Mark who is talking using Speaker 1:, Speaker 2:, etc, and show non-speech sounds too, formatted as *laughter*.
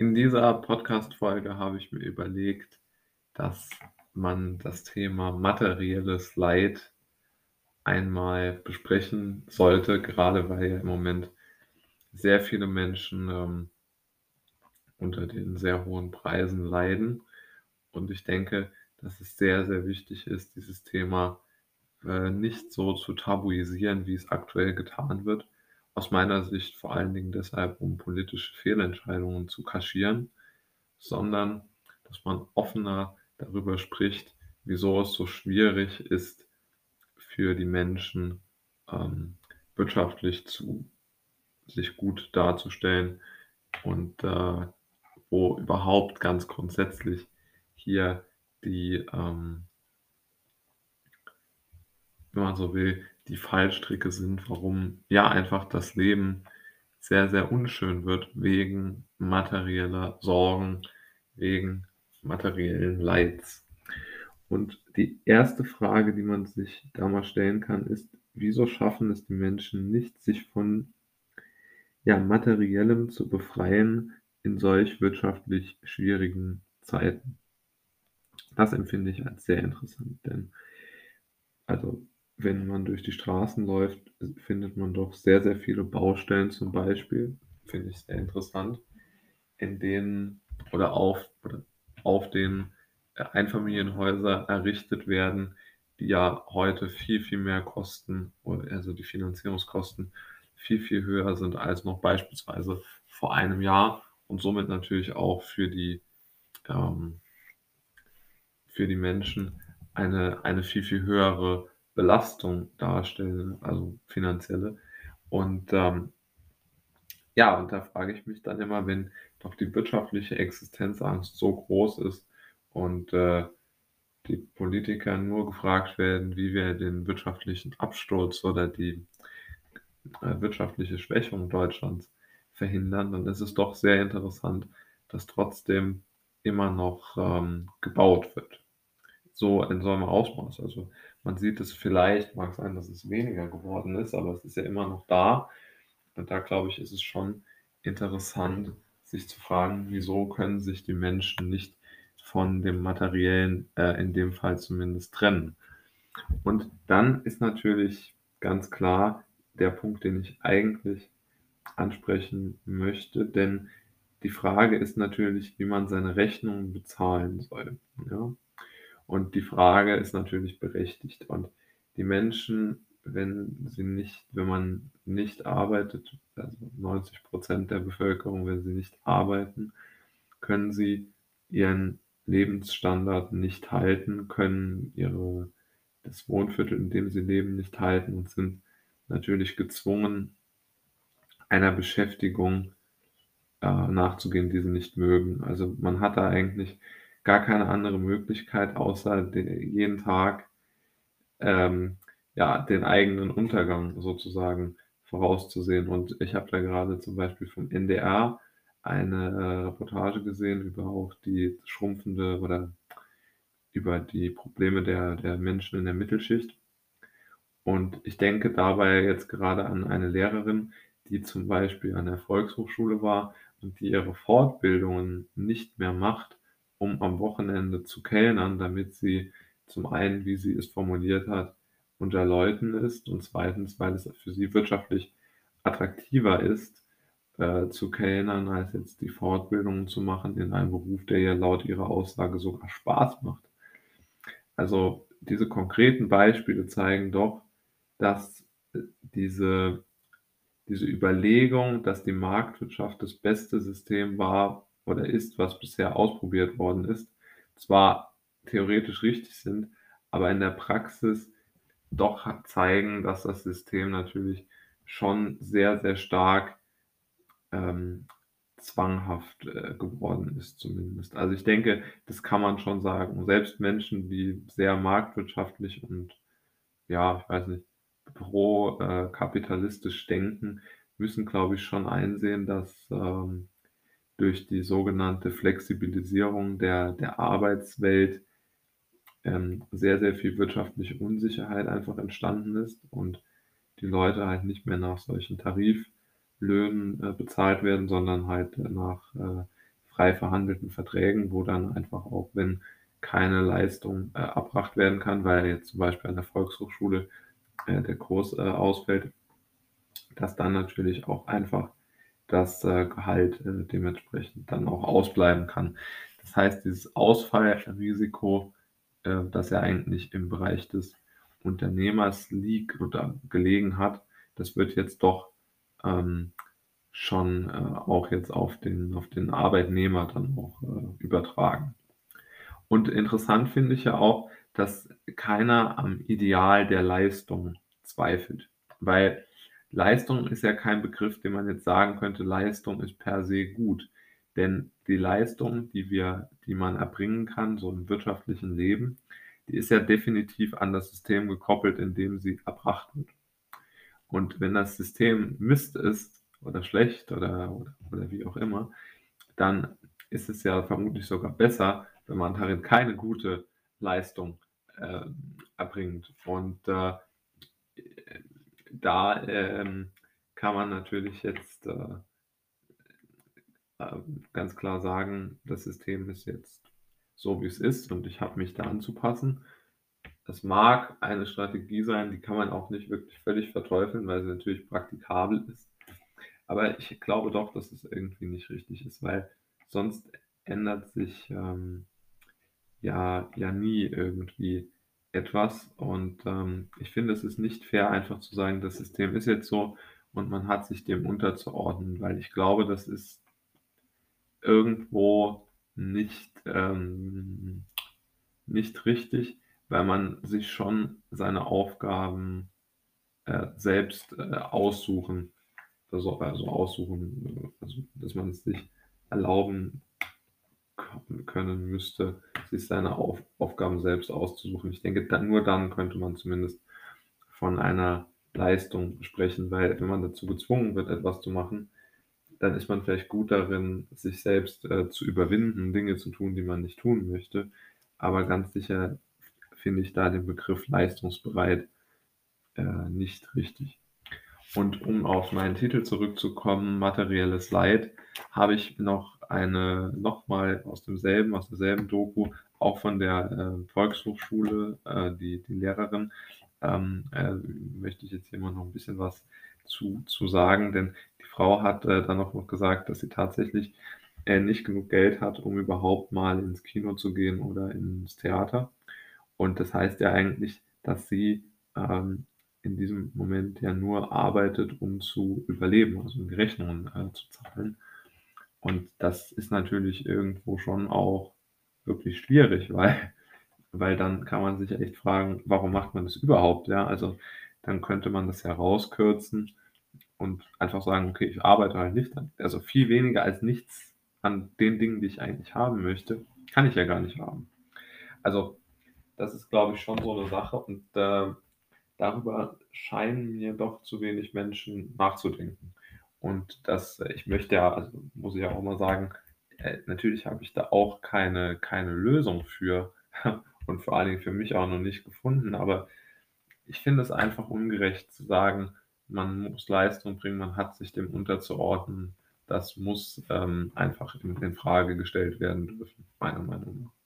Speaker 1: In dieser Podcast-Folge habe ich mir überlegt, dass man das Thema materielles Leid einmal besprechen sollte, gerade weil ja im Moment sehr viele Menschen ähm, unter den sehr hohen Preisen leiden. Und ich denke, dass es sehr, sehr wichtig ist, dieses Thema äh, nicht so zu tabuisieren, wie es aktuell getan wird. Aus meiner Sicht vor allen Dingen deshalb, um politische Fehlentscheidungen zu kaschieren, sondern dass man offener darüber spricht, wieso es so schwierig ist, für die Menschen ähm, wirtschaftlich zu sich gut darzustellen und äh, wo überhaupt ganz grundsätzlich hier die, ähm, wenn man so will, die Fallstricke sind, warum ja einfach das Leben sehr, sehr unschön wird wegen materieller Sorgen, wegen materiellen Leids. Und die erste Frage, die man sich da mal stellen kann, ist, wieso schaffen es die Menschen nicht, sich von ja, materiellem zu befreien in solch wirtschaftlich schwierigen Zeiten? Das empfinde ich als sehr interessant, denn also wenn man durch die Straßen läuft, findet man doch sehr, sehr viele Baustellen zum Beispiel, finde ich sehr interessant, in denen oder auf, auf den Einfamilienhäuser errichtet werden, die ja heute viel, viel mehr kosten, also die Finanzierungskosten viel, viel höher sind als noch beispielsweise vor einem Jahr und somit natürlich auch für die, ähm, für die Menschen eine, eine viel, viel höhere Belastung darstellen, also finanzielle. Und ähm, ja, und da frage ich mich dann immer, wenn doch die wirtschaftliche Existenzangst so groß ist und äh, die Politiker nur gefragt werden, wie wir den wirtschaftlichen Absturz oder die äh, wirtschaftliche Schwächung Deutschlands verhindern, dann ist es doch sehr interessant, dass trotzdem immer noch ähm, gebaut wird. So in so einem Ausmaß. Also man sieht es vielleicht, mag sein, dass es weniger geworden ist, aber es ist ja immer noch da. Und da glaube ich, ist es schon interessant, sich zu fragen, wieso können sich die Menschen nicht von dem Materiellen, äh, in dem Fall zumindest, trennen. Und dann ist natürlich ganz klar der Punkt, den ich eigentlich ansprechen möchte, denn die Frage ist natürlich, wie man seine Rechnungen bezahlen soll. Ja? Und die Frage ist natürlich berechtigt. Und die Menschen, wenn sie nicht, wenn man nicht arbeitet, also 90 Prozent der Bevölkerung, wenn sie nicht arbeiten, können sie ihren Lebensstandard nicht halten, können ihre, das Wohnviertel, in dem sie leben, nicht halten und sind natürlich gezwungen, einer Beschäftigung äh, nachzugehen, die sie nicht mögen. Also man hat da eigentlich gar keine andere Möglichkeit, außer den, jeden Tag ähm, ja, den eigenen Untergang sozusagen vorauszusehen. Und ich habe da gerade zum Beispiel vom NDR eine äh, Reportage gesehen über auch die schrumpfende oder über die Probleme der, der Menschen in der Mittelschicht. Und ich denke dabei jetzt gerade an eine Lehrerin, die zum Beispiel an der Volkshochschule war und die ihre Fortbildungen nicht mehr macht, um am Wochenende zu kellnern, damit sie zum einen, wie sie es formuliert hat, unter Leuten ist und zweitens, weil es für sie wirtschaftlich attraktiver ist, äh, zu kellnern, als jetzt die Fortbildungen zu machen in einem Beruf, der ja laut ihrer Aussage sogar Spaß macht. Also diese konkreten Beispiele zeigen doch, dass äh, diese, diese Überlegung, dass die Marktwirtschaft das beste System war oder ist, was bisher ausprobiert worden ist, zwar theoretisch richtig sind, aber in der Praxis doch zeigen, dass das System natürlich schon sehr, sehr stark ähm, zwanghaft äh, geworden ist, zumindest. Also ich denke, das kann man schon sagen. Selbst Menschen, die sehr marktwirtschaftlich und ja, ich weiß nicht, pro-kapitalistisch äh, denken, müssen, glaube ich, schon einsehen, dass ähm, durch die sogenannte Flexibilisierung der, der Arbeitswelt ähm, sehr, sehr viel wirtschaftliche Unsicherheit einfach entstanden ist und die Leute halt nicht mehr nach solchen Tariflöhnen äh, bezahlt werden, sondern halt nach äh, frei verhandelten Verträgen, wo dann einfach auch, wenn keine Leistung äh, erbracht werden kann, weil jetzt zum Beispiel an der Volkshochschule äh, der Kurs äh, ausfällt, dass dann natürlich auch einfach das äh, Gehalt äh, dementsprechend dann auch ausbleiben kann. Das heißt, dieses Ausfallrisiko, äh, das ja eigentlich im Bereich des Unternehmers liegt oder gelegen hat, das wird jetzt doch ähm, schon äh, auch jetzt auf den, auf den Arbeitnehmer dann auch äh, übertragen. Und interessant finde ich ja auch, dass keiner am Ideal der Leistung zweifelt, weil Leistung ist ja kein Begriff, den man jetzt sagen könnte, Leistung ist per se gut. Denn die Leistung, die wir, die man erbringen kann, so im wirtschaftlichen Leben, die ist ja definitiv an das System gekoppelt, in dem sie erbracht wird. Und wenn das System Mist ist oder schlecht oder, oder, oder wie auch immer, dann ist es ja vermutlich sogar besser, wenn man darin keine gute Leistung äh, erbringt. Und äh, da ähm, kann man natürlich jetzt äh, äh, ganz klar sagen, das System ist jetzt so, wie es ist und ich habe mich da anzupassen. Das mag eine Strategie sein, die kann man auch nicht wirklich völlig verteufeln, weil sie natürlich praktikabel ist. Aber ich glaube doch, dass es irgendwie nicht richtig ist, weil sonst ändert sich ähm, ja, ja nie irgendwie etwas. Und ähm, ich finde, es ist nicht fair, einfach zu sagen, das System ist jetzt so und man hat sich dem unterzuordnen, weil ich glaube, das ist irgendwo nicht, ähm, nicht richtig, weil man sich schon seine Aufgaben äh, selbst äh, aussuchen, also, also aussuchen, also, dass man es sich erlauben können müsste, sich seine Auf Aufgaben selbst auszusuchen. Ich denke, dann, nur dann könnte man zumindest von einer Leistung sprechen, weil wenn man dazu gezwungen wird, etwas zu machen, dann ist man vielleicht gut darin, sich selbst äh, zu überwinden, Dinge zu tun, die man nicht tun möchte. Aber ganz sicher finde ich da den Begriff leistungsbereit äh, nicht richtig. Und um auf meinen Titel zurückzukommen, materielles Leid, habe ich noch eine, nochmal aus demselben, aus derselben Doku, auch von der äh, Volkshochschule, äh, die, die Lehrerin, ähm, äh, möchte ich jetzt hier mal noch ein bisschen was zu, zu sagen, denn die Frau hat äh, dann auch noch gesagt, dass sie tatsächlich äh, nicht genug Geld hat, um überhaupt mal ins Kino zu gehen oder ins Theater. Und das heißt ja eigentlich, dass sie ähm, in diesem Moment ja nur arbeitet, um zu überleben, also um die Rechnungen äh, zu zahlen. Und das ist natürlich irgendwo schon auch wirklich schwierig, *laughs* weil, weil dann kann man sich echt fragen, warum macht man das überhaupt? Ja, also dann könnte man das ja rauskürzen und einfach sagen, okay, ich arbeite halt nicht, also viel weniger als nichts an den Dingen, die ich eigentlich haben möchte, kann ich ja gar nicht haben. Also das ist, glaube ich, schon so eine Sache und äh, darüber scheinen mir doch zu wenig Menschen nachzudenken. Und das, äh, ich möchte ja, also muss ich ja auch mal sagen, äh, natürlich habe ich da auch keine, keine Lösung für *laughs* und vor allen Dingen für mich auch noch nicht gefunden, aber ich finde es einfach ungerecht zu sagen, man muss Leistung bringen, man hat sich dem unterzuordnen. Das muss ähm, einfach in, in Frage gestellt werden dürfen, meiner Meinung nach.